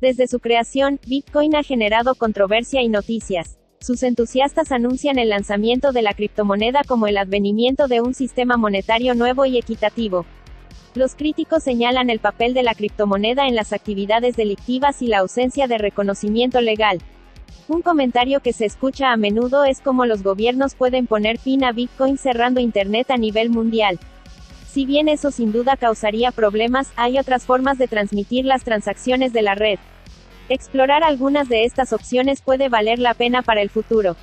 Desde su creación, Bitcoin ha generado controversia y noticias. Sus entusiastas anuncian el lanzamiento de la criptomoneda como el advenimiento de un sistema monetario nuevo y equitativo. Los críticos señalan el papel de la criptomoneda en las actividades delictivas y la ausencia de reconocimiento legal. Un comentario que se escucha a menudo es cómo los gobiernos pueden poner fin a Bitcoin cerrando Internet a nivel mundial. Si bien eso sin duda causaría problemas, hay otras formas de transmitir las transacciones de la red. Explorar algunas de estas opciones puede valer la pena para el futuro.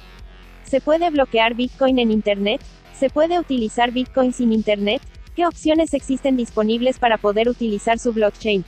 ¿Se puede bloquear Bitcoin en Internet? ¿Se puede utilizar Bitcoin sin Internet? ¿Qué opciones existen disponibles para poder utilizar su blockchain?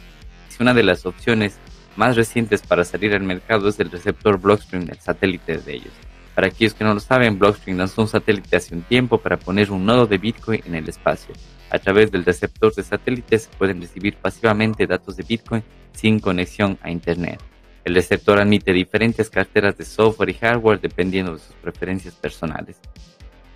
Una de las opciones más recientes para salir al mercado es el receptor Blockstream, el satélite de ellos. Para aquellos que no lo saben, Blockstream lanzó un satélite hace un tiempo para poner un nodo de Bitcoin en el espacio. A través del receptor de satélites se pueden recibir pasivamente datos de Bitcoin sin conexión a Internet. El receptor admite diferentes carteras de software y hardware dependiendo de sus preferencias personales.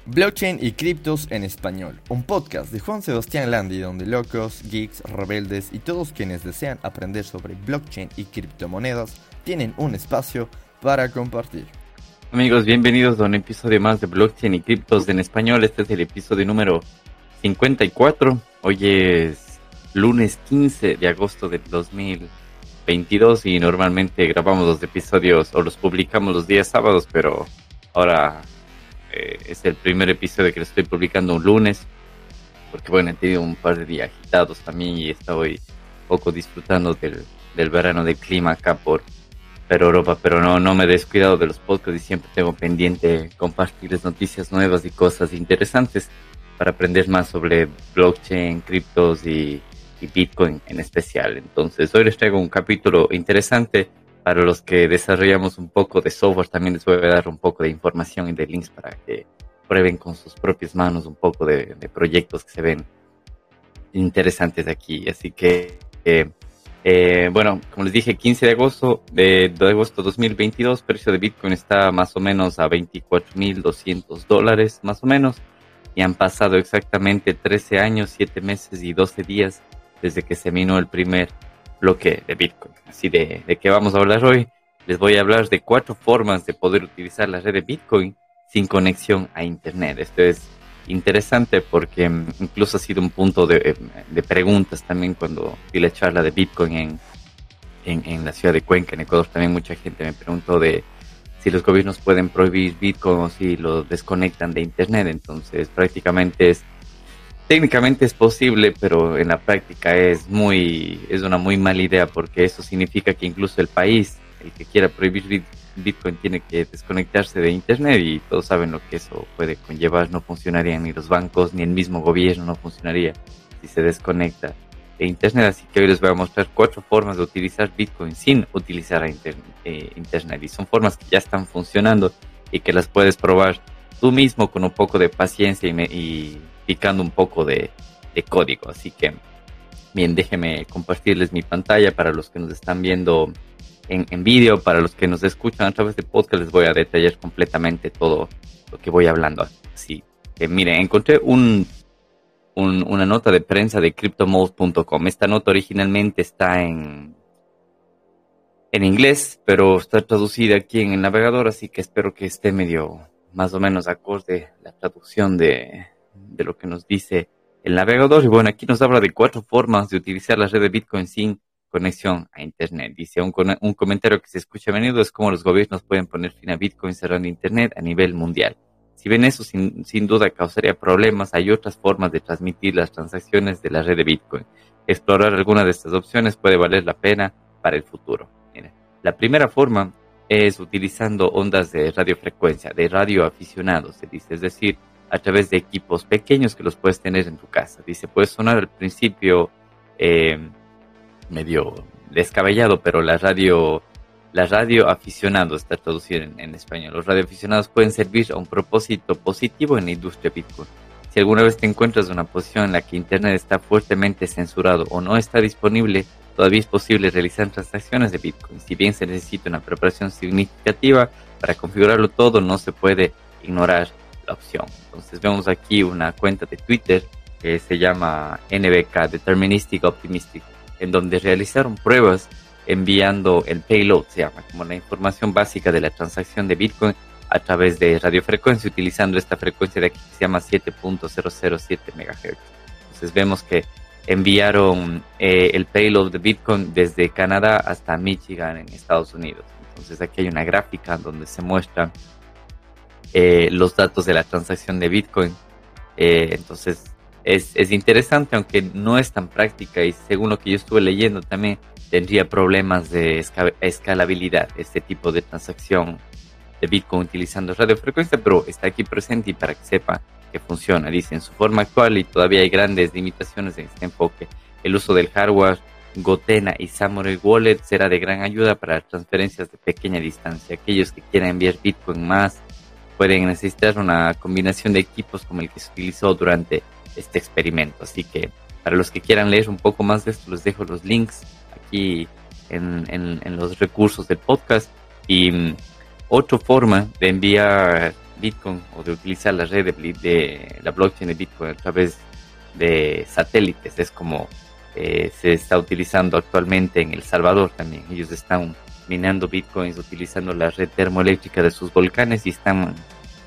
Blockchain y criptos en español, un podcast de Juan Sebastián Landi donde locos, geeks, rebeldes y todos quienes desean aprender sobre blockchain y criptomonedas tienen un espacio para compartir. Amigos, bienvenidos a un episodio más de Blockchain y criptos en español. Este es el episodio número 54. Hoy es lunes 15 de agosto del 2022 y normalmente grabamos los episodios o los publicamos los días sábados, pero ahora eh, es el primer episodio que lo estoy publicando un lunes, porque bueno, he tenido un par de días agitados también y estoy poco disfrutando del, del verano del clima acá por, por Europa, pero no, no me he descuidado de los podcasts y siempre tengo pendiente compartirles noticias nuevas y cosas interesantes para aprender más sobre blockchain, criptos y, Bitcoin en especial. Entonces, hoy les traigo un capítulo interesante para los que desarrollamos un poco de software. También les voy a dar un poco de información y de links para que prueben con sus propias manos un poco de, proyectos que se ven interesantes aquí. Así que, eh, eh, bueno, como les dije, 15 de agosto de, de agosto 2022, precio de Bitcoin está más o menos a 24.200 dólares, más o menos y han pasado exactamente 13 años, 7 meses y 12 días desde que se minó el primer bloque de Bitcoin. Así de, de qué vamos a hablar hoy. Les voy a hablar de cuatro formas de poder utilizar la red de Bitcoin sin conexión a Internet. Esto es interesante porque mm, incluso ha sido un punto de, de preguntas también cuando di la charla de Bitcoin en, en, la ciudad de Cuenca, en Ecuador. También mucha gente me preguntó de si los gobiernos pueden prohibir Bitcoin o si lo desconectan de Internet. Entonces prácticamente es, técnicamente es posible, pero en la práctica es muy, es una muy mala idea porque eso significa que incluso el país, el que quiera prohibir tiene que desconectarse de Internet y todos saben lo que eso puede conllevar. No funcionarían ni los bancos ni el mismo gobierno, no funcionaría si se desconecta de Internet. Así que hoy les voy a mostrar cuatro formas de utilizar Bitcoin sin utilizar eh, Internet. Y son formas que ya están funcionando y que las puedes probar tú mismo con un poco de paciencia y, picando un poco de, código. Así que, bien, déjenme compartirles mi pantalla para los que nos están viendo en, en vídeo, para los que nos escuchan a través de podcast, les voy a detallar completamente todo lo que voy hablando. Así que, miren, encontré un una nota de prensa de cryptomode.com. Esta nota originalmente está en, en inglés, pero está traducida aquí en el navegador, así que espero que esté medio más o menos acorde la traducción de, de lo que nos dice el navegador. Y bueno, aquí nos habla de cuatro formas de utilizar la red de Bitcoin sin conexión a Internet. Dice un, un comentario que se escucha a menudo es cómo los gobiernos pueden poner fin a Bitcoin cerrando Internet a nivel mundial. Si bien eso sin, sin, duda causaría problemas, hay otras formas de transmitir las transacciones de la red de Bitcoin. Explorar alguna de estas opciones puede valer la pena para el futuro. la primera forma es utilizando ondas de radiofrecuencia, de radioaficionados, se dice, es decir, a través de equipos pequeños que los puedes tener en tu casa. Dice, puede sonar al principio eh, medio descabellado, pero la radio la radio aficionado está traducido en, español. Los radioaficionados pueden servir a un propósito positivo en la industria Bitcoin. Si alguna vez te encuentras en una posición en la que Internet está fuertemente censurado o no está disponible, todavía es posible realizar transacciones de Bitcoin. Si bien se necesita una preparación significativa para configurarlo todo, no se puede ignorar la opción. Entonces vemos aquí una cuenta de Twitter que se llama NBK, Deterministic Optimistic, en donde realizaron pruebas enviando el payload, se llama, como la información básica de la transacción de Bitcoin a través de radiofrecuencia, utilizando esta frecuencia de aquí que se llama 7.007 MHz. Entonces vemos que enviaron eh, el payload de Bitcoin desde Canadá hasta Michigan en Estados Unidos. Entonces aquí hay una gráfica donde se muestran eh, los datos de la transacción de Bitcoin. Eh, entonces es, es, interesante, aunque no es tan práctica y según lo que yo estuve leyendo también tendría problemas de escalabilidad este tipo de transacción de Bitcoin utilizando radiofrecuencia, pero está aquí presente y para que sepa que funciona. Dice, en su forma actual y todavía hay grandes limitaciones en este enfoque. El uso del hardware Gotena y Samurai Wallet será de gran ayuda para transferencias de pequeña distancia. Aquellos que quieran enviar Bitcoin más pueden necesitar una combinación de equipos como el que se utilizó durante este experimento. Así que para los que quieran leer un poco más de esto, les dejo los links aquí en, en, los recursos del podcast. Y mm, otra forma de enviar Bitcoin o de utilizar la red de, de la blockchain de Bitcoin a través de satélites es como eh, se está utilizando actualmente en El Salvador también. Ellos están minando bitcoins utilizando la red termoeléctrica de sus volcanes y están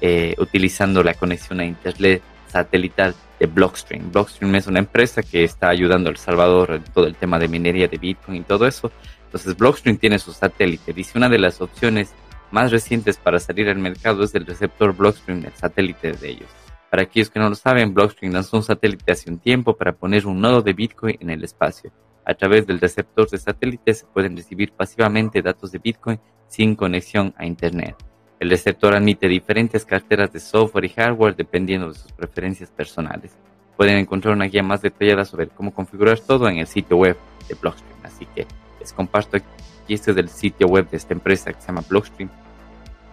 eh, utilizando la conexión a internet satelital de Blockstream. Blockstream es una empresa que está ayudando a El Salvador en todo el tema de minería de Bitcoin y todo eso. Entonces Blockstream tiene su satélite. Dice una de las opciones más recientes para salir al mercado es el receptor Blockstream, el satélite de ellos. Para aquellos que no lo saben, Blockstream lanzó un satélite hace un tiempo para poner un nodo de Bitcoin en el espacio. A través del receptor de satélite se pueden recibir pasivamente datos de Bitcoin sin conexión a Internet. El receptor admite diferentes carteras de software y hardware dependiendo de sus preferencias personales. Pueden encontrar una guía más detallada sobre cómo configurar todo en el sitio web de Blockstream. Así que les comparto aquí, este es el sitio web de esta empresa que se llama Blockstream.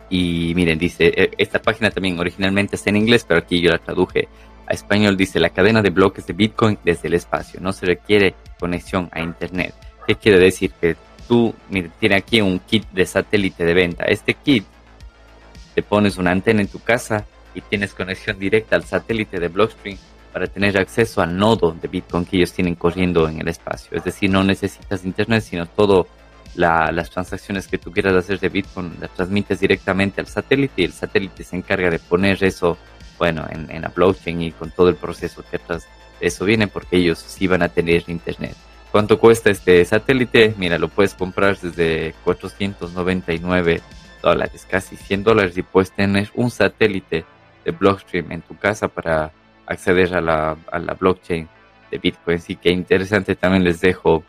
Y miren, dice, eh, esta página también originalmente está en inglés, pero aquí yo la traduje a español. Dice, la cadena de bloques de Bitcoin desde el espacio. No se requiere conexión a Internet. ¿Qué quiere decir? Que tú, miren, tiene aquí un kit de satélite de venta. Este kit te pones una antena en tu casa y tienes conexión directa al satélite de Blockstream para tener acceso al nodo de Bitcoin que ellos tienen corriendo en el espacio. Es decir, no necesitas internet, sino todo las transacciones que tú quieras hacer de Bitcoin las transmites directamente al satélite y el satélite se encarga de poner eso, bueno, en, en la blockchain y con todo el proceso que atrás de eso viene porque ellos sí van a tener internet. ¿Cuánto cuesta este satélite? Mira, lo puedes comprar desde 499 dólares, casi 100 dólares, y puedes tener un satélite de Blockstream en tu casa para acceder a la, a la blockchain de Bitcoin. Así que interesante, también les dejo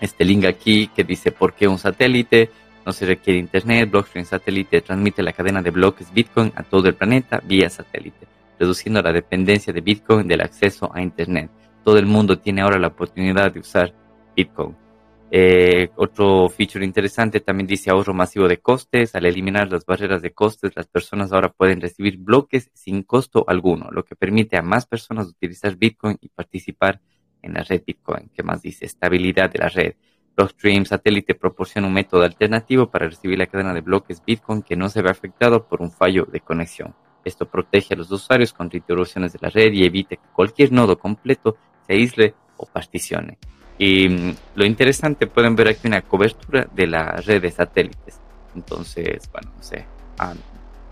este link aquí que dice por qué un satélite. No se requiere internet, Blockstream satélite transmite la cadena de bloques Bitcoin a todo el planeta vía satélite, reduciendo la dependencia de Bitcoin del acceso a internet. Todo el mundo tiene ahora la oportunidad de usar Bitcoin. Eh, otro feature interesante también dice ahorro masivo de costes. Al eliminar las barreras de costes, las personas ahora pueden recibir bloques sin costo alguno, lo que permite a más personas utilizar Bitcoin y participar en la red Bitcoin. ¿Qué más dice? Estabilidad de la red. Blockstream Satélite proporciona un método alternativo para recibir la cadena de bloques Bitcoin que no se ve afectado por un fallo de conexión. Esto protege a los usuarios contra interrupciones de la red y evita que cualquier nodo completo se aísle o particione. Y mm, lo interesante, pueden ver aquí una cobertura de la red de satélites. Entonces, bueno, no sé. Ah,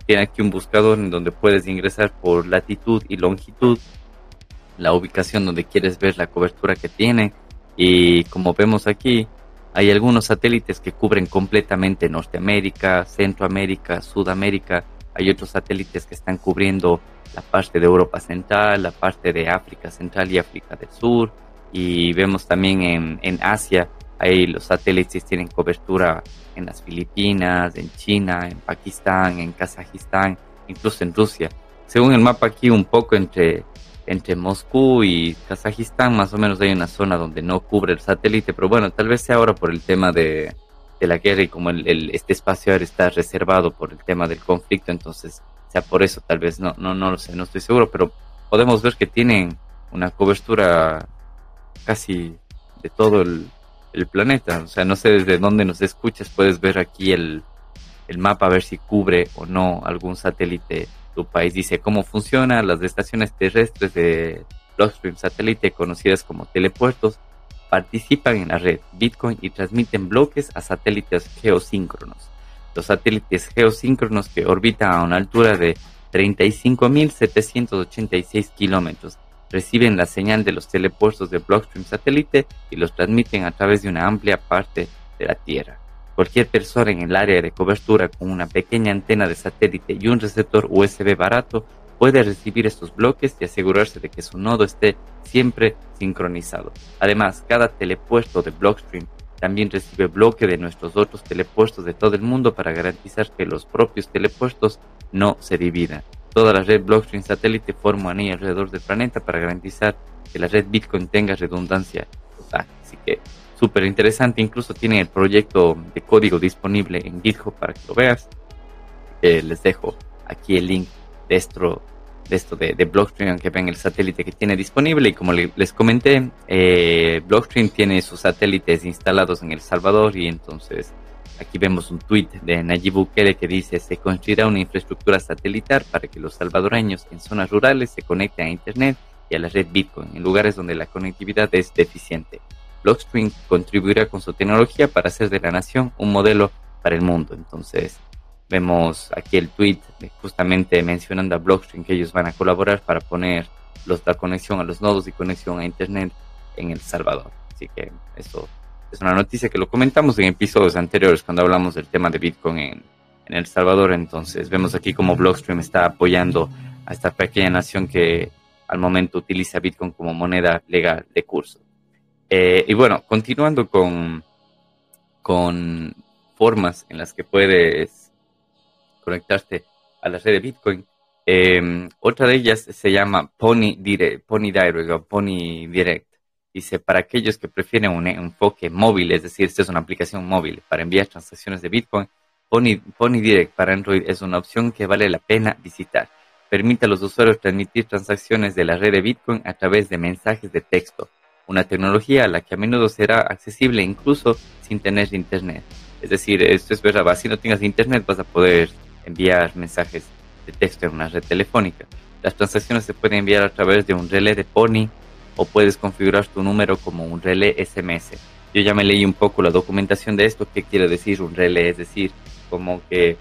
tiene aquí un buscador en donde puedes ingresar por latitud y longitud, la ubicación donde quieres ver la cobertura que tiene. Y como vemos aquí, hay algunos satélites que cubren completamente Norteamérica, Centroamérica, Sudamérica. Hay otros satélites que están cubriendo la parte de Europa Central, la parte de África Central y África del Sur y vemos también en, en Asia, ahí los satélites tienen cobertura en las Filipinas, en China, en Pakistán, en Kazajistán, incluso en Rusia. Según el mapa aquí, un poco entre, entre Moscú y Kazajistán, más o menos hay una zona donde no cubre el satélite, pero bueno, tal vez sea ahora por el tema de, de la guerra y como el, este espacio aéreo está reservado por el tema del conflicto, entonces sea por eso, tal vez no, no, no lo sé, no estoy seguro, pero podemos ver que tienen una cobertura casi de todo el, planeta. O sea, no sé desde dónde nos escuchas, puedes ver aquí el, el mapa a ver si cubre o no algún satélite tu país. Dice cómo funcionan las estaciones terrestres de Blockstream satélite conocidas como telepuertos. participan en la red Bitcoin y transmiten bloques a satélites geosíncronos. Los satélites geosíncronos que orbitan a una altura de 35.786 kilómetros reciben la señal de los telepuestos de Blockstream satélite y los transmiten a través de una amplia parte de la Tierra. Cualquier persona en el área de cobertura con una pequeña antena de satélite y un receptor USB barato puede recibir estos bloques y asegurarse de que su nodo esté siempre sincronizado. Además, cada telepuesto de Blockstream también recibe bloque de nuestros otros telepuestos de todo el mundo para garantizar que los propios telepuestos no se dividan. Toda la red Blockstream satélite forma un anillo alrededor del planeta para garantizar que la red Bitcoin tenga redundancia. Así que súper interesante. Incluso tiene el proyecto de código disponible en GitHub para que lo veas. les dejo aquí el link de esto de esto de, Blockstream que ven el satélite que tiene disponible y como les comenté eh, Blockstream tiene sus satélites instalados en El Salvador y entonces aquí vemos un tweet de Nayib Bukele que dice se construirá una infraestructura satelital para que los salvadoreños en zonas rurales se conecten a internet y a la red Bitcoin en lugares donde la conectividad es deficiente. Blockstream contribuirá con su tecnología para hacer de la nación un modelo para el mundo. Entonces, Vemos aquí el tweet justamente mencionando a Blockstream que ellos van a colaborar para poner los, la conexión a los nodos y conexión a Internet en El Salvador. Así que eso es una noticia que lo comentamos en episodios anteriores cuando hablamos del tema de Bitcoin en, El Salvador. Entonces vemos aquí como Blockstream está apoyando a esta pequeña nación que al momento utiliza Bitcoin como moneda legal de curso. Eh, y bueno, continuando con, con formas en las que puedes conectarse a la red de Bitcoin. Em, otra de ellas se llama Pony Direct, Pony Direct o Pony Direct. Dice, para aquellos que prefieren un enfoque móvil, es decir, esta es una aplicación móvil para enviar transacciones de Bitcoin, Pony, Direct para Android es una opción que vale la pena visitar. Permite a los usuarios transmitir transacciones de la red de Bitcoin a través de mensajes de texto, una tecnología a la que a menudo será accesible incluso sin tener internet. Es decir, esto es verdad, si no tengas internet vas a poder enviar mensajes de texto en una red telefónica. Las transacciones se pueden enviar a través de un relé de Pony o puedes configurar tu número como un relé SMS. Yo ya me leí un poco la documentación de esto, qué quiere decir un relé, es decir, como que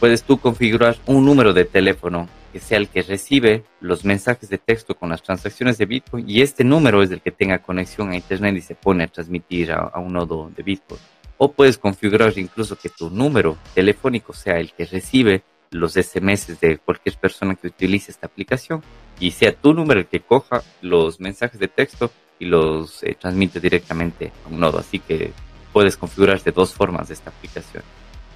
puedes tú configurar un número de teléfono que sea el que recibe los mensajes de texto con las transacciones de Bitcoin y este número es el que tenga conexión a Internet y se pone a transmitir a, a un nodo de Bitcoin. O puedes configurar incluso que tu número telefónico sea el que recibe los SMS de cualquier persona que utilice esta aplicación y sea tu número el que coja los mensajes de texto y los eh, transmite directamente a un nodo. Así que puedes configurar de dos formas esta aplicación.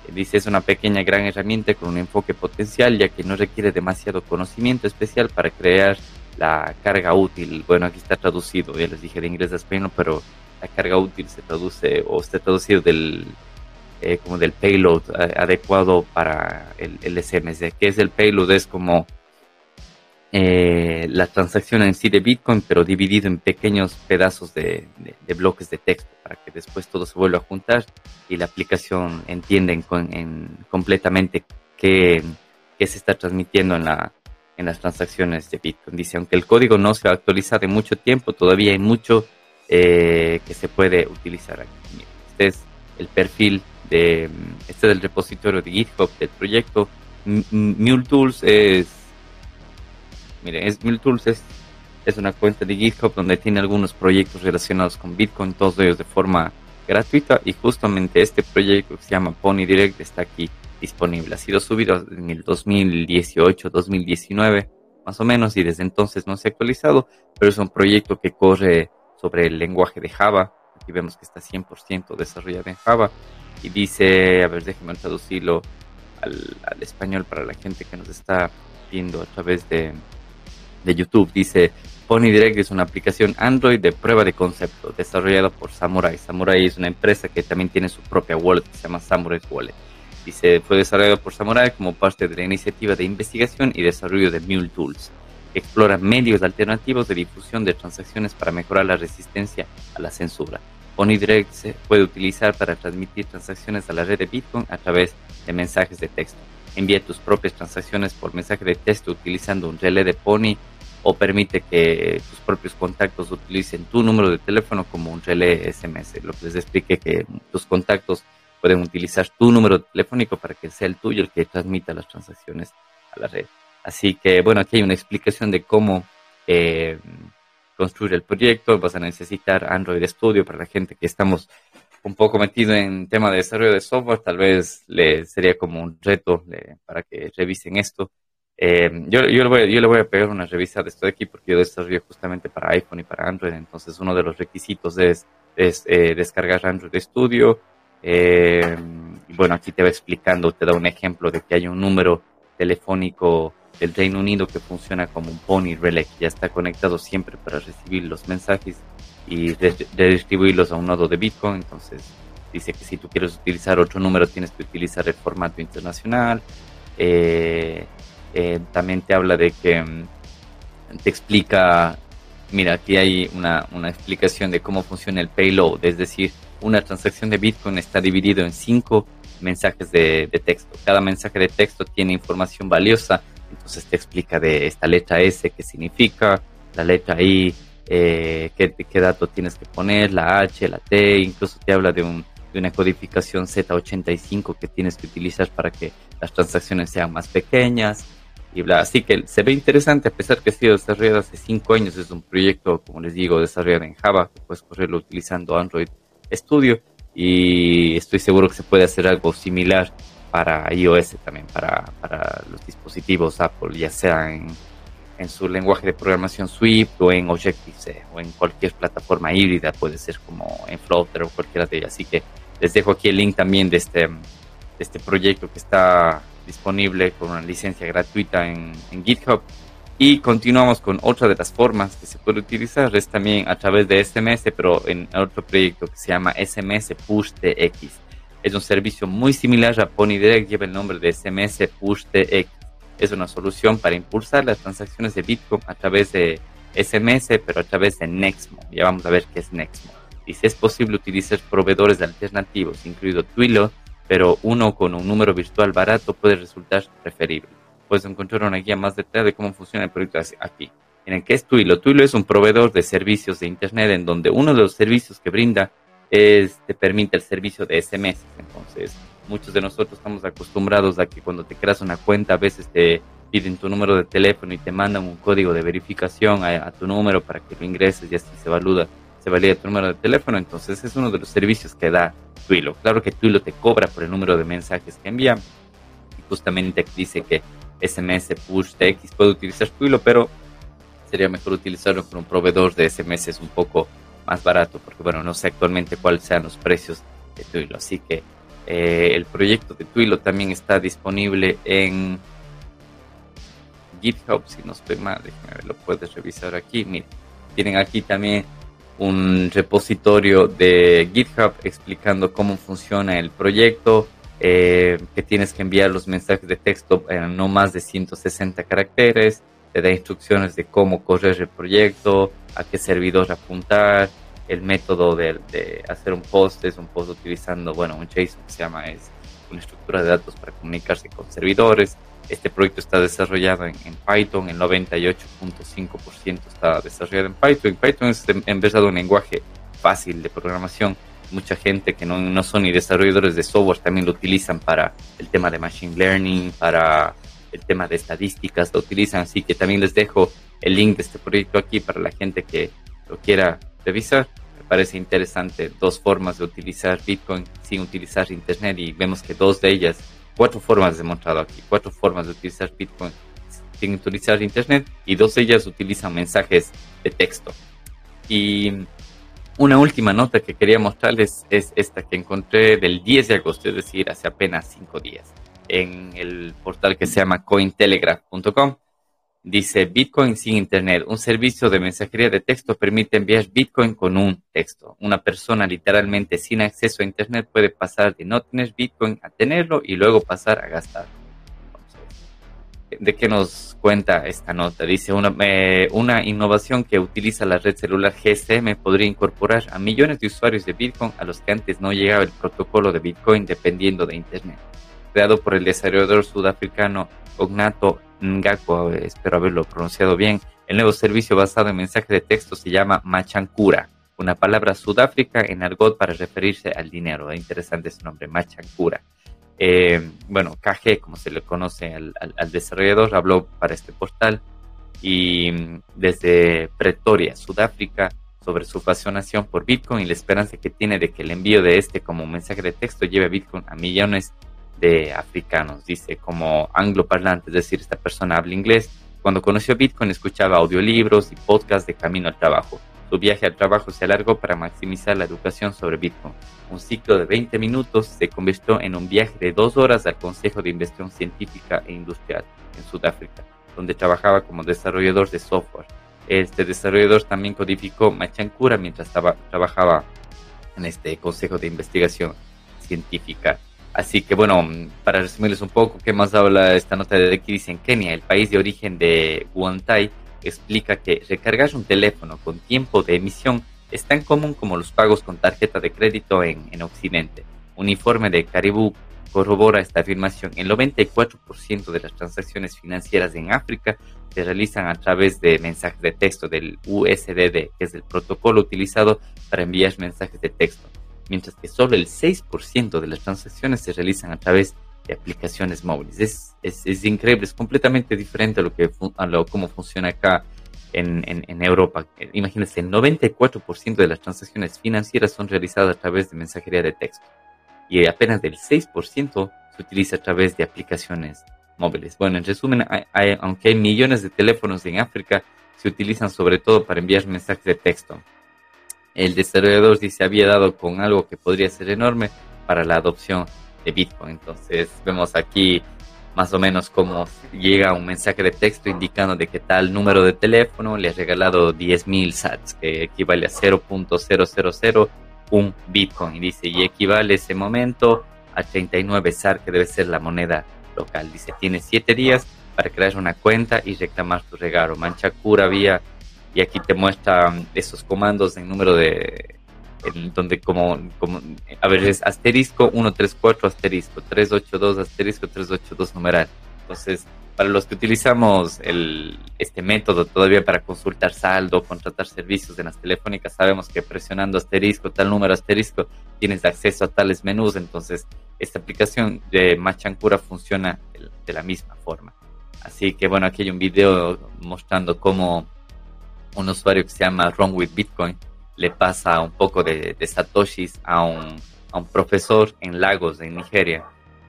Eh, dice es una pequeña gran herramienta con un enfoque potencial ya que no requiere demasiado conocimiento especial para crear la carga útil. Bueno, aquí está traducido, ya les dije de inglés a español, pero la carga útil se traduce o está traducido del eh, como del payload eh, adecuado para el, el, SMS. ¿Qué es el payload? Es como eh, la transacción en sí de Bitcoin, pero dividido en pequeños pedazos de, bloques de texto para que después todo se vuelva a juntar y la aplicación entienda en, completamente qué, qué, se está transmitiendo en, la, en las transacciones de Bitcoin. Dice, aunque el código no se ha actualizado en mucho tiempo, todavía hay mucho eh, que se puede utilizar aquí. Este es el perfil de, este es el repositorio de GitHub del proyecto. Mule Tools es, es Mule Tools es, es una cuenta de GitHub donde tiene algunos proyectos relacionados con Bitcoin, todos ellos de forma gratuita y justamente este proyecto que se llama Pony Direct está aquí disponible. Ha sido subido en el 2018, 2019 más o menos y desde entonces no se ha actualizado, pero es un proyecto que corre sobre el lenguaje de Java. Aquí vemos que está 100% desarrollado en Java. Y dice, a ver, déjenme traducirlo al, español para la gente que nos está viendo a través de, de YouTube. Dice, Pony Direct es una aplicación Android de prueba de concepto desarrollada por Samurai. Samurai es una empresa que también tiene su propia wallet que se llama Samurai Wallet. Dice, fue desarrollado por Samurai como parte de la iniciativa de investigación y desarrollo de Mule Tools explora medios alternativos de difusión de transacciones para mejorar la resistencia a la censura. OniDirect se puede utilizar para transmitir transacciones a la red de Bitcoin a través de mensajes de texto. Envía tus propias transacciones por mensaje de texto utilizando un relé de Pony o permite que tus propios contactos utilicen tu número de teléfono como un relé SMS. Lo que les expliqué que tus contactos pueden utilizar tu número telefónico para que sea el tuyo el que transmita las transacciones a la red. Así que, bueno, aquí hay una explicación de cómo eh, construir el proyecto. Vas a necesitar Android Studio para la gente que estamos un poco metido en tema de desarrollo de software. Tal vez le sería como un reto para que revisen esto. Eh, yo, yo, le voy, yo le voy a pegar una revisa de esto de aquí porque yo desarrollo justamente para iPhone y para Android. Entonces, uno de los requisitos es, es eh, descargar Android Studio eh, bueno, aquí te va explicando, te da un ejemplo de que hay un número telefónico del Reino Unido que funciona como un Pony Relay, ya está conectado siempre para recibir los mensajes y redistribuirlos a un nodo de Bitcoin. Entonces, dice que si tú quieres utilizar otro número, tienes que utilizar el formato internacional. Eh, eh, también te habla de que mm, te explica, mira, aquí hay una, una explicación de cómo funciona el payload, es decir, una transacción de Bitcoin está dividido en cinco mensajes de, texto. Cada mensaje de texto tiene información valiosa, entonces te explica de esta letra S qué significa, la letra I, eh, qué, qué dato tienes que poner, la H, la T, incluso te habla de, un, de una codificación Z85 que tienes que utilizar para que las transacciones sean más pequeñas y bla. Así que se ve interesante, a pesar que ha sido desarrollado hace cinco años, es un proyecto, como les digo, desarrollado en Java, puedes correrlo utilizando Android estudio y estoy seguro que se puede hacer algo similar para iOS también, para, para los dispositivos Apple, ya sea en, en, su lenguaje de programación Swift o en Objective-C o en cualquier plataforma híbrida, puede ser como en Flutter o cualquiera de ellas. Así que les dejo aquí el link también de este, de este proyecto que está disponible con una licencia gratuita en, en GitHub y continuamos con otra de las formas que se puede utilizar, es también a través de SMS, pero en otro proyecto que se llama SMS Push TX. Es un servicio muy similar a PonyDirect, lleva el nombre de SMS Push TX. Es una solución para impulsar las transacciones de Bitcoin a través de SMS, pero a través de Nexmo. Ya vamos a ver qué es Nexmo. Si es posible utilizar proveedores alternativos, incluido Twilio, pero uno con un número virtual barato puede resultar preferible puedes encontrar una guía más detallada de cómo funciona el proyecto aquí. En ¿qué es Twilo? Twilo es un proveedor de servicios de Internet en donde uno de los servicios que brinda es, te permite el servicio de SMS. Entonces, muchos de nosotros estamos acostumbrados a que cuando te creas una cuenta, a veces te piden tu número de teléfono y te mandan un código de verificación a, tu número para que lo ingreses y así se valida, se valida tu número de teléfono. Entonces, es uno de los servicios que da Twilo. Claro que Twilo te cobra por el número de mensajes que envía y justamente dice que SMS Push TX puede utilizar Twilo, pero sería mejor utilizarlo con un proveedor de SMS un poco más barato, porque bueno, no sé actualmente cuáles sean los precios de Twilo. Así que eh, el proyecto de Twilo también está disponible en GitHub, si no estoy mal, déjame lo puedes revisar aquí. Miren, tienen aquí también un repositorio de GitHub explicando cómo funciona el proyecto, eh, que tienes que enviar los mensajes de texto en no más de 160 caracteres, te da instrucciones de cómo correr el proyecto, a qué servidor apuntar, el método de, hacer un post es un post utilizando, bueno, un JSON que se llama, es una estructura de datos para comunicarse con servidores. Este proyecto está desarrollado en, Python, el 98.5% está desarrollado en Python. Python es en verdad un lenguaje fácil de programación mucha gente que no, no son ni desarrolladores de software también lo utilizan para el tema de machine learning, para el tema de estadísticas, lo utilizan. Así que también les dejo el link de este proyecto aquí para la gente que lo quiera revisar. Me parece interesante dos formas de utilizar Bitcoin sin utilizar Internet y vemos que dos de ellas, cuatro formas demostrado aquí, cuatro formas de utilizar Bitcoin sin utilizar Internet y dos de ellas utilizan mensajes de texto. Y una última nota que quería mostrarles es esta que encontré del 10 de agosto, es decir, hace apenas cinco días, en el portal que se llama cointelegraph.com. Dice Bitcoin sin Internet. Un servicio de mensajería de texto permite enviar Bitcoin con un texto. Una persona literalmente sin acceso a Internet puede pasar de no tener Bitcoin a tenerlo y luego pasar a gastarlo de qué nos cuenta esta nota. Dice, una, eh, innovación que utiliza la red celular GSM podría incorporar a millones de usuarios de Bitcoin a los que antes no llegaba el protocolo de Bitcoin dependiendo de Internet. Creado por el desarrollador sudafricano Ognato Ngakwa, espero haberlo pronunciado bien, El nuevo servicio basado en mensajes de texto se llama Machancura, una palabra sudáfrica en argot para referirse al dinero. Es interesante ese nombre, Machancura. Eh, bueno, KG, como se le conoce al, desarrollador, habló para este portal y mm, desde Pretoria, Sudáfrica, sobre su fascinación por Bitcoin y la esperanza que tiene de que el envío de este como mensaje de texto lleve Bitcoin a millones de africanos. Dice, como angloparlante, es decir, esta persona habla inglés. Cuando conoció Bitcoin escuchaba audiolibros y podcasts de camino al trabajo. Su viaje al trabajo se alargó para maximizar la educación sobre Bitcoin. Un ciclo de 20 minutos se convirtió en un viaje de dos horas al Consejo de Investigación Científica e Industrial en Sudáfrica, donde trabajaba como desarrollador de software. Este desarrollador también codificó Machancura mientras estaba, trabajaba en este Consejo de Investigación Científica. Así que bueno, para resumirles un poco qué más habla esta nota de aquí, dice en Kenia, el país de origen de Guantai, explica que recargar un teléfono con tiempo de emisión es tan común como los pagos con tarjeta de crédito en, en Occidente. Un informe de Caribou corrobora esta afirmación. El 94% de las transacciones financieras en África se realizan a través de mensajes de texto del USDD, que es el protocolo utilizado para enviar mensajes de texto, mientras que solo el 6% de las transacciones se realizan a través de aplicaciones móviles. Es, es, es increíble, es completamente diferente a lo que a lo, cómo funciona acá en, en, en Europa. Imagínense, el 94% de las transacciones financieras son realizadas a través de mensajería de texto y apenas del 6% se utiliza a través de aplicaciones móviles. Bueno, en resumen, aunque hay millones de teléfonos en África, se utilizan sobre todo para enviar mensajes de texto. El desarrollador dice había dado con algo que podría ser enorme para la adopción de Bitcoin. Entonces vemos aquí más o menos cómo llega un mensaje de texto indicando de que tal número de teléfono le ha regalado 10.000 sats, que equivale a 0.000 Bitcoin. Y dice, y equivale ese momento a 39 SAR, que debe ser la moneda local. Dice, tienes 7 días para crear una cuenta y reclamar tu regalo. Manchacura vía, y aquí te muestra esos comandos en número de donde como, como, a ver, es asterisco 134 asterisco 382 asterisco 382 numeral. Entonces, para los que utilizamos el, este método todavía para consultar saldo, contratar servicios en las telefónicas, sabemos que presionando asterisco, tal número asterisco, tienes acceso a tales menús. Entonces, esta aplicación de Machancura funciona de la misma forma. Así que bueno, aquí hay un video mostrando cómo un usuario que se llama Wrong with Bitcoin le pasa un poco de, satoshis a un, a un, profesor en Lagos, en Nigeria,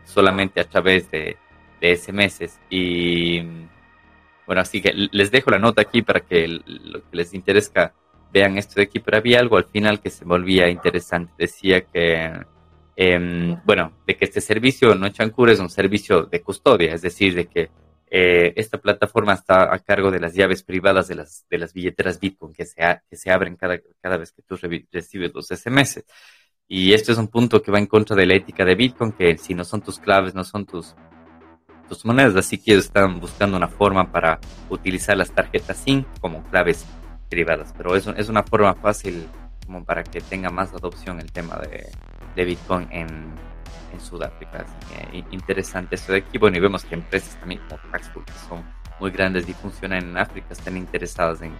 solamente a través de, de SMS. Y bueno, así que les dejo la nota aquí para que lo que les interesa vean esto de aquí, pero había algo al final que se volvía interesante. Decía que, em, bueno, de que este servicio no Chancura es un servicio de custodia, es decir, de que eh, esta plataforma está a cargo de las llaves privadas de las, de las billeteras Bitcoin que se, que se abren cada, cada vez que tú recibes los SMS. Y esto es un punto que va en contra de la ética de Bitcoin, que si no son tus claves, no son tus, tus monedas, así que están buscando una forma para utilizar las tarjetas SIM como claves privadas. Pero es, es una forma fácil como para que tenga más adopción el tema de, de Bitcoin en, en Sudáfrica. Así que interesante esto de aquí. Bueno, y vemos que empresas también como Paxful, que son muy grandes y funcionan en África, están interesadas en,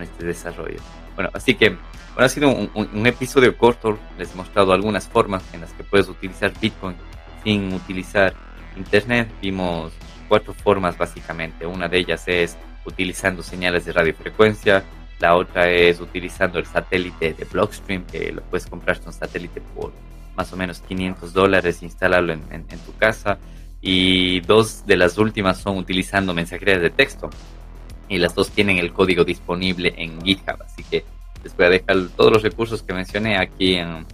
este desarrollo. Bueno, así que bueno, ha sido un, episodio corto. Les he mostrado algunas formas en las que puedes utilizar Bitcoin sin utilizar Internet. Vimos cuatro formas básicamente. Una de ellas es utilizando señales de radiofrecuencia. La otra es utilizando el satélite de Blockstream, que lo puedes comprar un satélite por más o menos 500 dólares, instalarlo en, tu casa. Y dos de las últimas son utilizando mensajerías de texto. Y las dos tienen el código disponible en GitHub. Así que les voy a dejar todos los recursos que mencioné aquí en,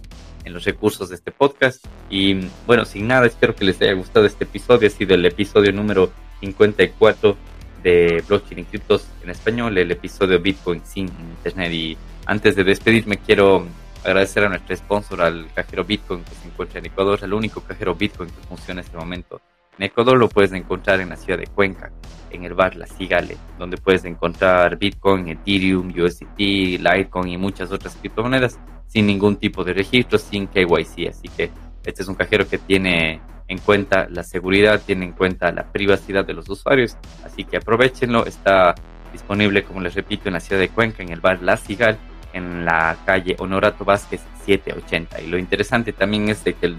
en los recursos de este podcast. Y bueno, sin nada, espero que les haya gustado este episodio. Ha sido el episodio número 54 de Blockchain y Criptos en español, el episodio Bitcoin sin Internet. Y antes de despedirme, quiero agradecer a nuestro sponsor, al cajero Bitcoin que se encuentra en Ecuador, el único cajero Bitcoin que funciona en este momento. En Ecuador lo puedes encontrar en la ciudad de Cuenca, en el bar La Cigale, donde puedes encontrar Bitcoin, Ethereum, USDT, Litecoin y muchas otras criptomonedas sin ningún tipo de registro, sin KYC. Así que este es un cajero que tiene en cuenta la seguridad, tiene en cuenta la privacidad de los usuarios. Así que aprovechenlo, está disponible, como les repito, en la ciudad de Cuenca, en el bar La Cigal, en la calle Honorato Vázquez 780. Y lo interesante también es de que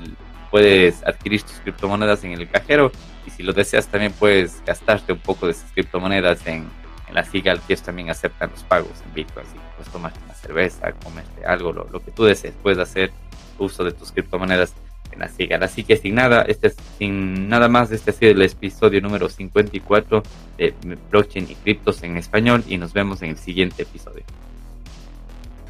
puedes adquirir tus criptomonedas en el cajero y si lo deseas también puedes gastarte un poco de esas criptomonedas en, la Cigal, que ellos también aceptan los pagos en Bitcoin. Así que puedes tomarte una cerveza, comerte algo, lo, lo que tú desees, puedes hacer uso de tus criptomonedas en la Cigal. Así que sin nada, este, sin nada más, este ha sido el episodio número 54 de Blockchain y Criptos en español y nos vemos en el siguiente episodio.